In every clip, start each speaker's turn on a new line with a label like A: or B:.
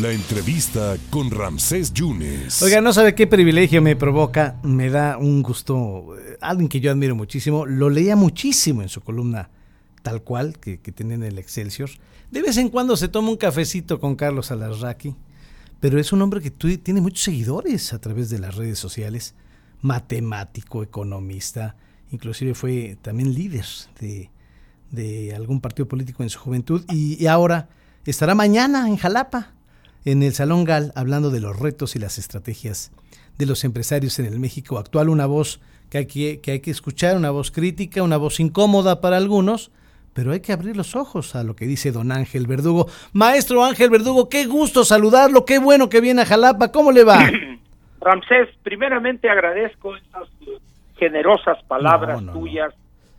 A: La entrevista con Ramsés Yunes.
B: Oiga, no sabe qué privilegio me provoca, me da un gusto, eh, alguien que yo admiro muchísimo, lo leía muchísimo en su columna tal cual que, que tiene en el Excelsior. De vez en cuando se toma un cafecito con Carlos Alarraqui, pero es un hombre que tiene muchos seguidores a través de las redes sociales, matemático, economista, inclusive fue también líder de, algún partido político en su juventud y ahora estará mañana en Jalapa en el Salón Gal hablando de los retos y las estrategias de los empresarios en el México actual. Una voz que hay que, que hay que escuchar, una voz crítica, una voz incómoda para algunos, pero hay que abrir los ojos a lo que dice don Ángel Verdugo. Maestro Ángel Verdugo, qué gusto saludarlo, qué bueno que viene a Jalapa, ¿cómo le va?
C: Ramsés, primeramente agradezco esas generosas palabras
B: No, no, no.
C: tuyas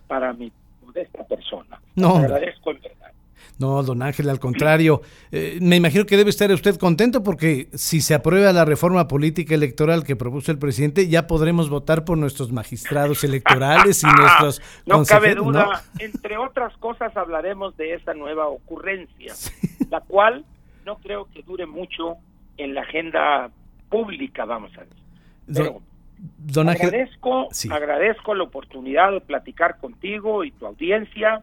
C: para mi modesta persona.
B: No,
C: Te agradezco en verdad.
B: No, don Ángel, al contrario. Eh, me imagino que debe estar usted contento porque si se aprueba la reforma política electoral que propuso el presidente, ya podremos votar por nuestros magistrados electorales y nuestros
C: no cabe duda,
B: ¿no?
C: entre otras cosas hablaremos de esa nueva ocurrencia, la cual no creo que dure mucho en la agenda pública, vamos a decir. Pero
B: Don, don Ángel, sí.
C: agradezco la oportunidad de platicar contigo y tu audiencia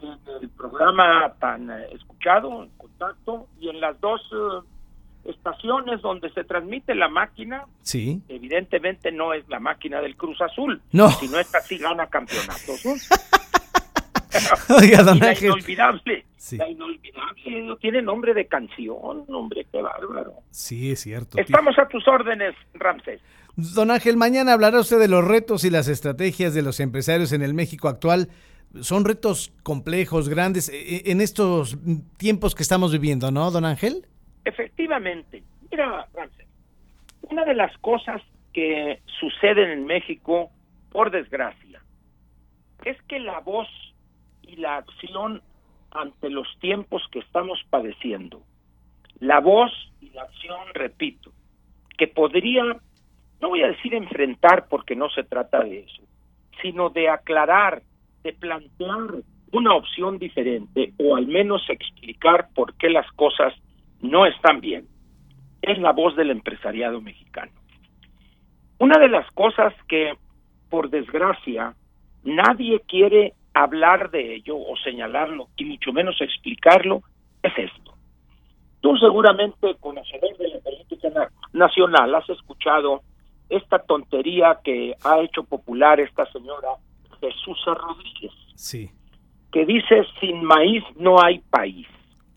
C: en el programa tan eh, escuchado, en contacto, y en las dos eh, estaciones donde se transmite la máquina,
B: sí.
C: evidentemente no es la máquina del Cruz Azul,
B: No.
C: sino esta sí gana campeonatos. ¿no?
B: Oiga, don
C: y la inolvidable,
B: Sí.
C: la inolvidable, no tiene nombre de canción, hombre, qué bárbaro.
B: Sí, es cierto.
C: Estamos a tus órdenes, Ramsés.
B: Don Ángel, mañana hablará usted de los retos y las estrategias de los empresarios en el México actual. Son retos complejos, grandes, eh, en estos tiempos que estamos viviendo, ¿no, don Ángel?
C: Efectivamente, mira, una de las cosas que suceden en México, por desgracia, es que la voz y la acción ante los tiempos que estamos padeciendo, la voz y la acción, repito, que podría, no voy a decir enfrentar porque no se trata de eso, sino de aclarar, de plantear una opción diferente o al menos explicar por qué las cosas no están bien. Es la voz del empresariado mexicano. Una de las cosas que, por desgracia, nadie quiere hablar de ello o señalarlo y mucho menos explicarlo es esto. Tú seguramente, conocedor de la política na- nacional, has escuchado esta tontería que ha hecho popular esta señora Jesús Rodríguez,
B: Sí.
C: que dice, sin maíz no hay país.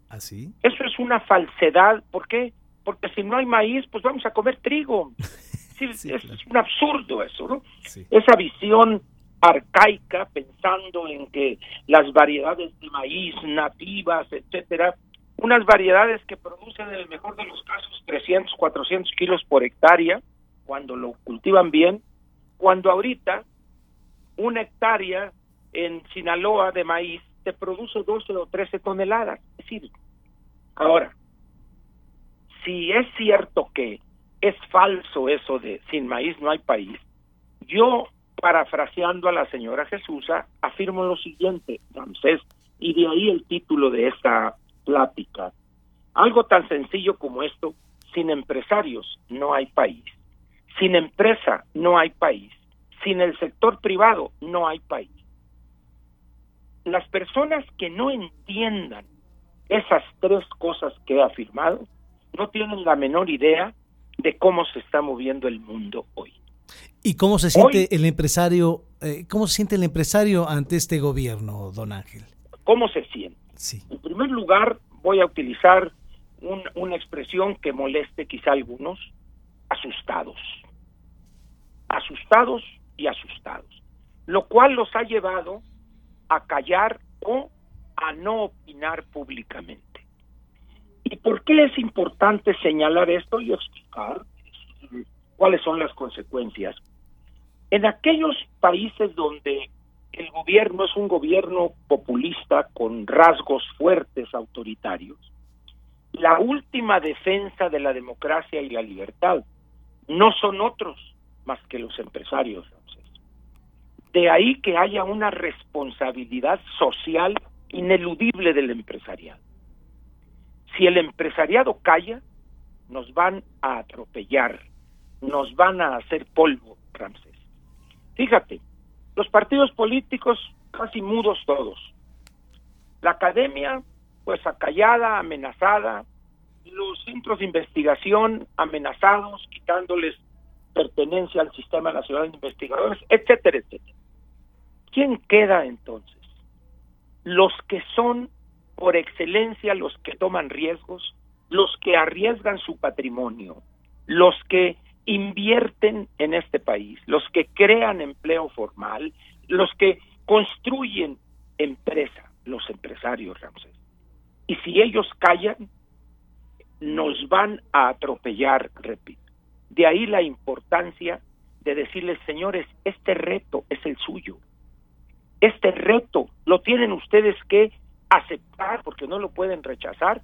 B: ¿Así?
C: Eso es una falsedad. ¿Por qué? Porque si no hay maíz, pues vamos a comer trigo. Sí,
B: Sí,
C: es
B: claro.
C: un absurdo eso, ¿no?
B: Sí.
C: Esa visión arcaica pensando en que las variedades de maíz nativas, etcétera, unas variedades que producen en el mejor de los casos 300, 400 kilos por hectárea, cuando lo cultivan bien, cuando ahorita una hectárea en Sinaloa de maíz te produce 12 o 13 toneladas. Es decir, ahora, si es cierto que es falso eso de sin maíz no hay país, yo, parafraseando a la señora Jesusa, afirmo lo siguiente, Ramsés, y de ahí el título de esta plática. Algo tan sencillo como esto, sin empresarios no hay país, sin empresa no hay país, sin el sector privado no hay país. Las personas que no entiendan esas tres cosas que he afirmado no tienen la menor idea de cómo se está moviendo el mundo hoy.
B: ¿Y cómo se siente
C: Hoy-
B: el empresario, eh, cómo se siente el empresario ante este gobierno, don Ángel?
C: ¿Cómo se siente?
B: Sí.
C: En primer lugar, voy a utilizar un- una expresión que moleste quizá a algunos, asustados. Asustados y asustados. Lo cual los ha llevado a callar o a no opinar públicamente. ¿Y por qué es importante señalar esto y explicar cuáles son las consecuencias? En aquellos países donde el gobierno es un gobierno populista con rasgos fuertes autoritarios, la última defensa de la democracia y la libertad no son otros más que los empresarios. De ahí que haya una responsabilidad social ineludible del empresariado. Si el empresariado calla, nos van a atropellar, nos van a hacer polvo, Ramsés. Fíjate, los partidos políticos casi mudos todos. La academia, pues acallada, amenazada, los centros de investigación amenazados, quitándoles pertenencia al Sistema Nacional de Investigadores, etcétera, etcétera. ¿Quién queda entonces? Los que son por excelencia los que toman riesgos, los que arriesgan su patrimonio, los que invierten en este país, los que crean empleo formal, los que construyen empresa, los empresarios, Ramsés. Y si ellos callan, nos van a atropellar, repito. De ahí la importancia de decirles, señores, este reto es el suyo. Este reto lo tienen ustedes que aceptar porque no lo pueden rechazar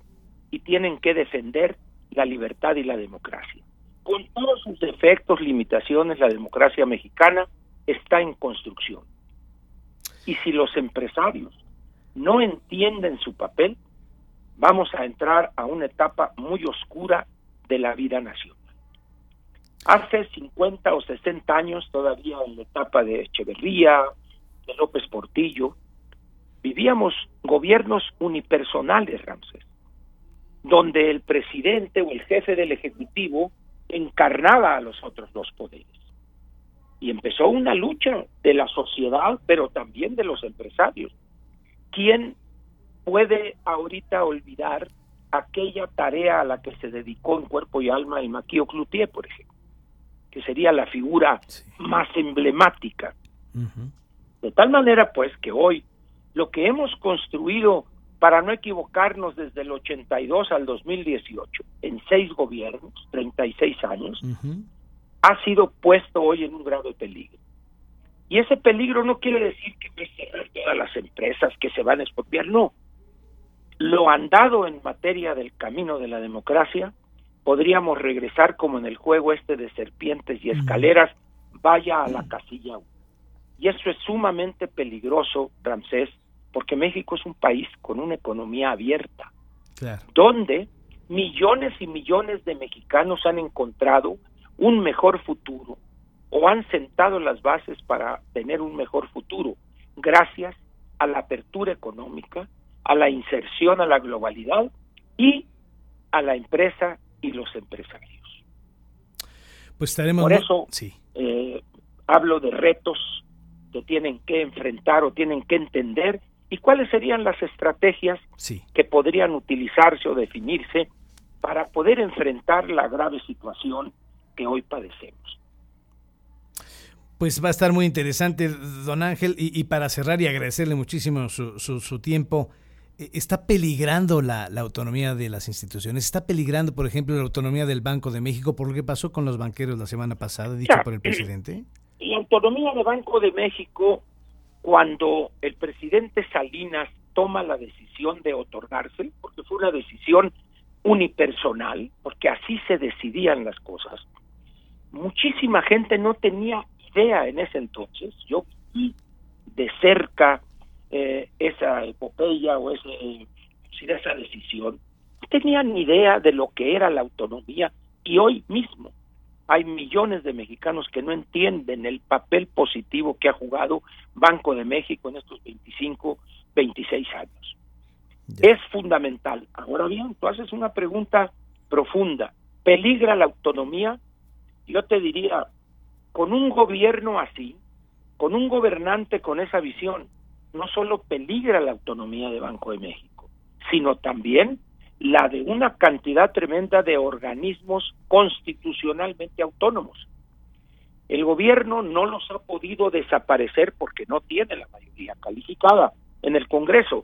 C: y tienen que defender la libertad y la democracia. Con todos sus defectos, limitaciones, la democracia mexicana está en construcción. Y si los empresarios no entienden su papel, vamos a entrar a una etapa muy oscura de la vida nacional. Hace 50 o 60 años, todavía en la etapa de Echeverría, de López Portillo, vivíamos gobiernos unipersonales, Ramses, donde el presidente o el jefe del Ejecutivo encarnaba a los otros dos poderes. Y empezó una lucha de la sociedad, pero también de los empresarios. ¿Quién puede ahorita olvidar aquella tarea a la que se dedicó en cuerpo y alma el Maquio Cloutier, por ejemplo, que sería la figura más emblemática. De tal manera, pues, que hoy lo que hemos construido para no equivocarnos desde el 82 al 2018, en seis gobiernos, 36 años, ha sido puesto hoy en un grave peligro. Y ese peligro no quiere decir que va a cerrar todas las empresas que se van a expropiar, no. Lo andado en materia del camino de la democracia, podríamos regresar como en el juego este de serpientes y escaleras, vaya a la casilla Y eso es sumamente peligroso, Ramsés, porque México es un país con una economía abierta, donde millones y millones de mexicanos han encontrado un mejor futuro o han sentado las bases para tener un mejor futuro gracias a la apertura económica, a la inserción a la globalidad y a la empresa y los empresarios.
B: Pues estaremos
C: Por eso eh, hablo de retos tienen que enfrentar o tienen que entender ¿Y cuáles serían las estrategias que podrían utilizarse o definirse para poder enfrentar la grave situación que hoy padecemos?
B: Pues va a estar muy interesante, don Ángel, y, para cerrar y agradecerle muchísimo su, su, tiempo, eh, ¿está peligrando la, autonomía de las instituciones? ¿Está peligrando, por ejemplo, la autonomía del Banco de México por lo que pasó con los banqueros la semana pasada, dicho por el presidente?
C: La autonomía del Banco de México cuando el presidente Salinas toma la decisión de otorgarse, porque fue una decisión unipersonal, porque así se decidían las cosas, muchísima gente no tenía idea en ese entonces, yo vi de cerca eh, esa epopeya o ese, esa decisión, no tenían idea de lo que era la autonomía y hoy mismo hay millones de mexicanos que no entienden el papel positivo que ha jugado Banco de México en estos 25, 26 años. Es fundamental. Ahora bien, tú haces una pregunta profunda. ¿Peligra la autonomía? Yo te diría, con un gobierno así, con un gobernante con esa visión, no solo peligra la autonomía de Banco de México, sino también la de una cantidad tremenda de organismos constitucionalmente autónomos. El gobierno no los ha podido desaparecer porque no tiene la mayoría calificada en el Congreso,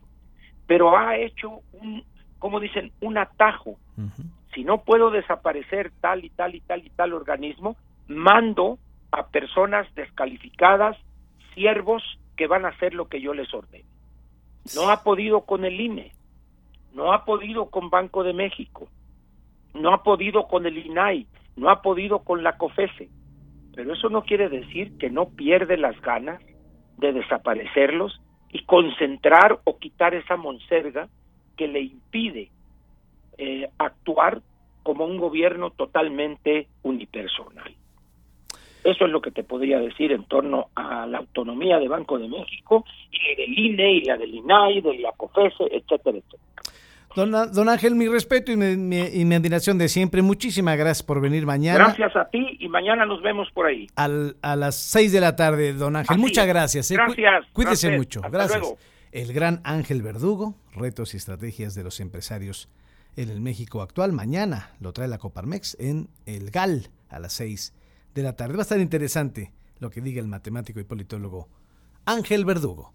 C: pero ha hecho un, como dicen, un atajo. Si no puedo desaparecer tal y tal y tal y tal organismo, mando a personas descalificadas, siervos que van a hacer lo que yo les ordene. No ha podido con el INE, no ha podido con Banco de México, no ha podido con el INAI, no ha podido con la COFESE, pero eso no quiere decir que no pierde las ganas de desaparecerlos y concentrar o quitar esa monserga que le impide eh, actuar como un gobierno totalmente unipersonal. Eso es lo que te podría decir en torno a la autonomía de Banco de México y del INE y la del INAI, de la COFESE, etcétera, etcétera.
B: Don, don Ángel, mi respeto y mi, y mi, admiración de siempre. Muchísimas gracias por venir mañana.
C: Gracias a ti y mañana nos vemos por ahí.
B: Al, a las seis de la tarde, don Ángel. Muchas gracias.
C: ¿eh? Gracias.
B: Cuídese mucho. gracias. El gran Ángel Verdugo, retos y estrategias de los empresarios en el México actual. Mañana lo trae la Coparmex en el GAL a las 6 de la tarde. Va a estar interesante lo que diga el matemático y politólogo Ángel Verdugo.